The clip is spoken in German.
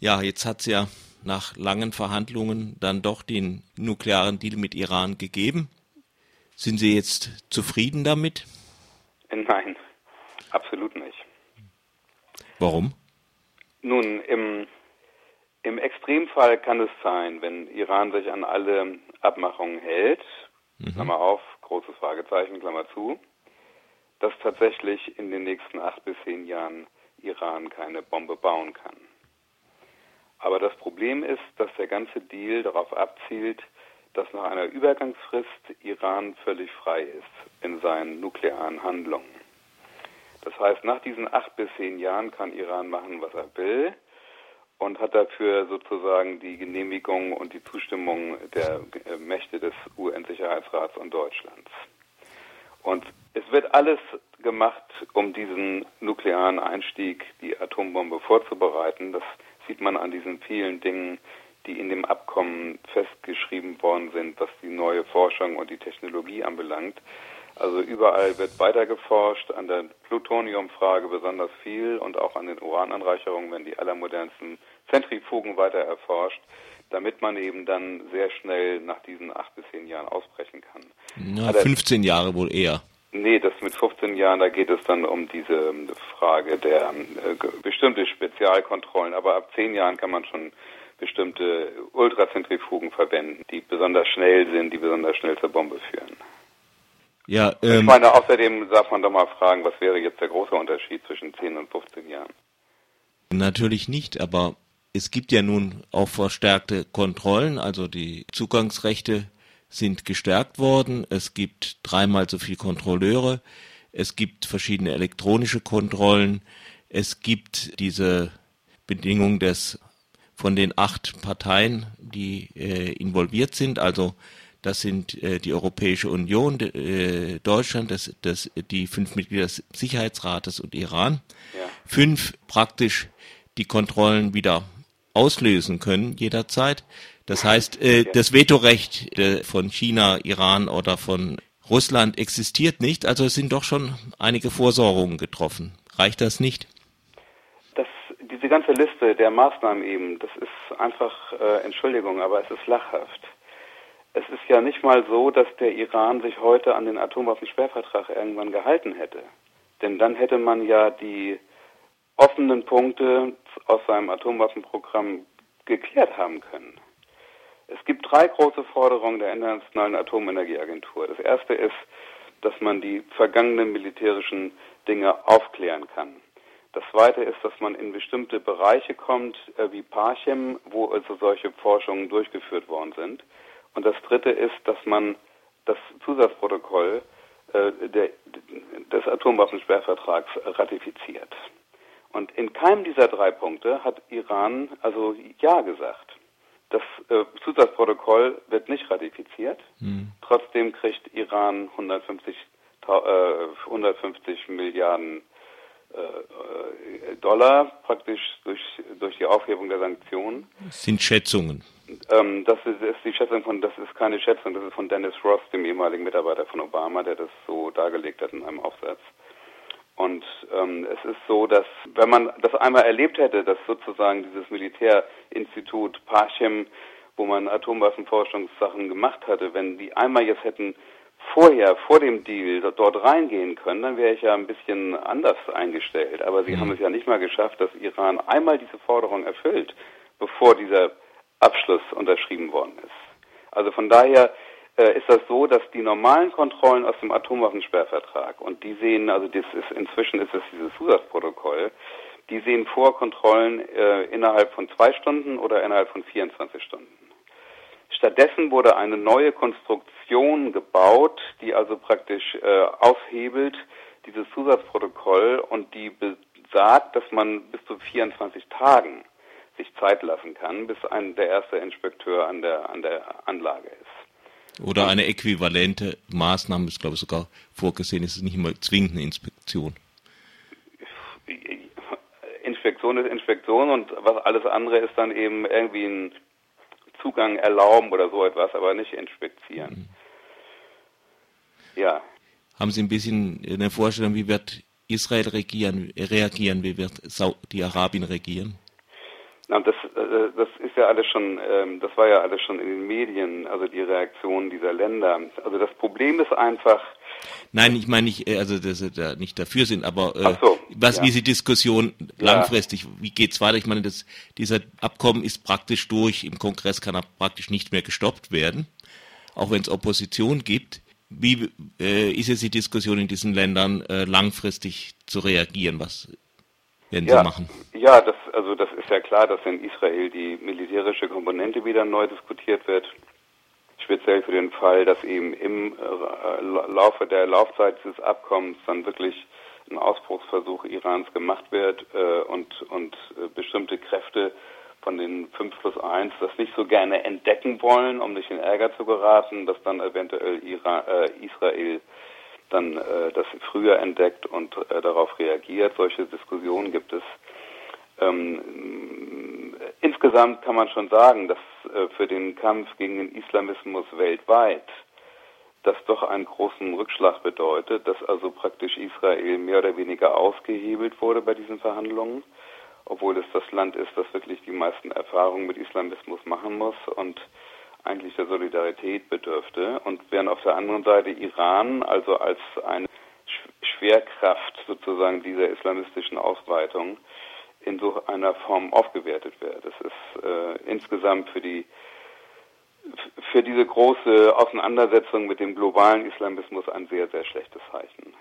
Ja, jetzt hat es ja nach langen Verhandlungen dann doch den nuklearen Deal mit Iran gegeben. Sind Sie jetzt zufrieden damit? Nein, absolut nicht. Warum? Nun, im, im Extremfall kann es sein, wenn Iran sich an alle Abmachungen hält, mhm. Klammer auf, großes Fragezeichen, Klammer zu, dass tatsächlich in den nächsten acht bis zehn Jahren Iran keine Bombe bauen kann. Aber das Problem ist, dass der ganze Deal darauf abzielt, dass nach einer Übergangsfrist Iran völlig frei ist in seinen nuklearen Handlungen. Das heißt, nach diesen acht bis zehn Jahren kann Iran machen, was er will und hat dafür sozusagen die Genehmigung und die Zustimmung der Mächte des UN-Sicherheitsrats und Deutschlands. Und es wird alles gemacht, um diesen nuklearen Einstieg, die Atombombe vorzubereiten. Das sieht man an diesen vielen Dingen, die in dem Abkommen festgeschrieben worden sind, was die neue Forschung und die Technologie anbelangt. Also überall wird weiter geforscht, an der Plutoniumfrage besonders viel und auch an den Urananreicherungen werden die allermodernsten Zentrifugen weiter erforscht, damit man eben dann sehr schnell nach diesen acht bis zehn Jahren ausbrechen kann. Na, 15 Jahre wohl eher. Nee, das mit 15 Jahren, da geht es dann um diese ähm, Frage der äh, bestimmte Spezialkontrollen. Aber ab 10 Jahren kann man schon bestimmte Ultrazentrifugen verwenden, die besonders schnell sind, die besonders schnell zur Bombe führen. Ja, ähm, ich meine, außerdem darf man doch mal fragen, was wäre jetzt der große Unterschied zwischen 10 und 15 Jahren? Natürlich nicht, aber es gibt ja nun auch verstärkte Kontrollen, also die Zugangsrechte sind gestärkt worden. Es gibt dreimal so viele Kontrolleure. Es gibt verschiedene elektronische Kontrollen. Es gibt diese Bedingung des von den acht Parteien, die äh, involviert sind. Also das sind äh, die Europäische Union, äh, Deutschland, das, das, die fünf Mitglieder des Sicherheitsrates und Iran. Ja. Fünf praktisch die Kontrollen wieder auslösen können jederzeit. Das heißt, äh, das Vetorecht äh, von China, Iran oder von Russland existiert nicht. Also es sind doch schon einige Vorsorgungen getroffen. Reicht das nicht? Das, diese ganze Liste der Maßnahmen eben, das ist einfach, äh, Entschuldigung, aber es ist lachhaft. Es ist ja nicht mal so, dass der Iran sich heute an den Atomwaffensperrvertrag irgendwann gehalten hätte. Denn dann hätte man ja die offenen Punkte aus seinem Atomwaffenprogramm geklärt haben können. Es gibt drei große Forderungen der Internationalen Atomenergieagentur. Das erste ist, dass man die vergangenen militärischen Dinge aufklären kann. Das zweite ist, dass man in bestimmte Bereiche kommt, äh, wie Parchem, wo also solche Forschungen durchgeführt worden sind. Und das dritte ist, dass man das Zusatzprotokoll äh, der, des Atomwaffensperrvertrags ratifiziert. Und in keinem dieser drei Punkte hat Iran also Ja gesagt. Das äh, Zusatzprotokoll wird nicht ratifiziert. Mhm. Trotzdem kriegt Iran 150, äh, 150 Milliarden äh, äh, Dollar praktisch durch, durch die Aufhebung der Sanktionen. Das sind Schätzungen. Ähm, das ist, ist, die Schätzung von, das ist keine Schätzung, das ist von Dennis Ross, dem ehemaligen Mitarbeiter von Obama, der das so dargelegt hat in einem Aufsatz. Und ähm, es ist so, dass wenn man das einmal erlebt hätte, dass sozusagen dieses Militärinstitut Parchem, wo man Atomwaffenforschungssachen gemacht hatte, wenn die einmal jetzt hätten vorher, vor dem Deal dort reingehen können, dann wäre ich ja ein bisschen anders eingestellt. Aber sie mhm. haben es ja nicht mal geschafft, dass Iran einmal diese Forderung erfüllt, bevor dieser Abschluss unterschrieben worden ist. Also von daher ist das so, dass die normalen Kontrollen aus dem Atomwaffensperrvertrag und die sehen, also das ist inzwischen ist es dieses Zusatzprotokoll, die sehen vor Kontrollen äh, innerhalb von zwei Stunden oder innerhalb von 24 Stunden. Stattdessen wurde eine neue Konstruktion gebaut, die also praktisch äh, aushebelt dieses Zusatzprotokoll und die besagt, dass man bis zu 24 Tagen sich Zeit lassen kann, bis ein, der erste Inspekteur an der, an der Anlage ist. Oder eine äquivalente Maßnahme ist, glaube ich, sogar vorgesehen. Es ist nicht immer zwingend eine Inspektion. Inspektion ist Inspektion und was alles andere ist dann eben irgendwie ein Zugang erlauben oder so etwas, aber nicht inspizieren. Mhm. Ja. Haben Sie ein bisschen eine Vorstellung, wie wird Israel regieren, reagieren, wie wird Saudi-Arabien regieren? Na, das, äh, das ist ja alles schon, ähm, das war ja alles schon in den Medien, also die Reaktion dieser Länder. Also das Problem ist einfach. Nein, ich meine nicht, äh, also dass sie da nicht dafür sind, aber äh, so, was, ja. wie die Diskussion langfristig, ja. wie geht's weiter? Ich meine, das, dieser Abkommen ist praktisch durch. Im Kongress kann er praktisch nicht mehr gestoppt werden, auch wenn es Opposition gibt. Wie äh, ist jetzt die Diskussion in diesen Ländern äh, langfristig zu reagieren? Was werden ja, sie machen? Ja, das, also das ist ja klar, dass in Israel die militärische Komponente wieder neu diskutiert wird. Speziell für den Fall, dass eben im äh, Laufe der Laufzeit dieses Abkommens dann wirklich ein Ausbruchsversuch Irans gemacht wird äh, und, und äh, bestimmte Kräfte von den 5 plus 1 das nicht so gerne entdecken wollen, um nicht in Ärger zu geraten, dass dann eventuell Iran, äh, Israel dann äh, das früher entdeckt und äh, darauf reagiert. Solche Diskussionen gibt es. Ähm, insgesamt kann man schon sagen, dass äh, für den Kampf gegen den Islamismus weltweit das doch einen großen Rückschlag bedeutet, dass also praktisch Israel mehr oder weniger ausgehebelt wurde bei diesen Verhandlungen, obwohl es das Land ist, das wirklich die meisten Erfahrungen mit Islamismus machen muss und eigentlich der Solidarität bedürfte und während auf der anderen Seite Iran also als eine Schwerkraft sozusagen dieser islamistischen Ausweitung in so einer Form aufgewertet wird. Das ist äh, insgesamt für die für diese große Auseinandersetzung mit dem globalen Islamismus ein sehr, sehr schlechtes Zeichen.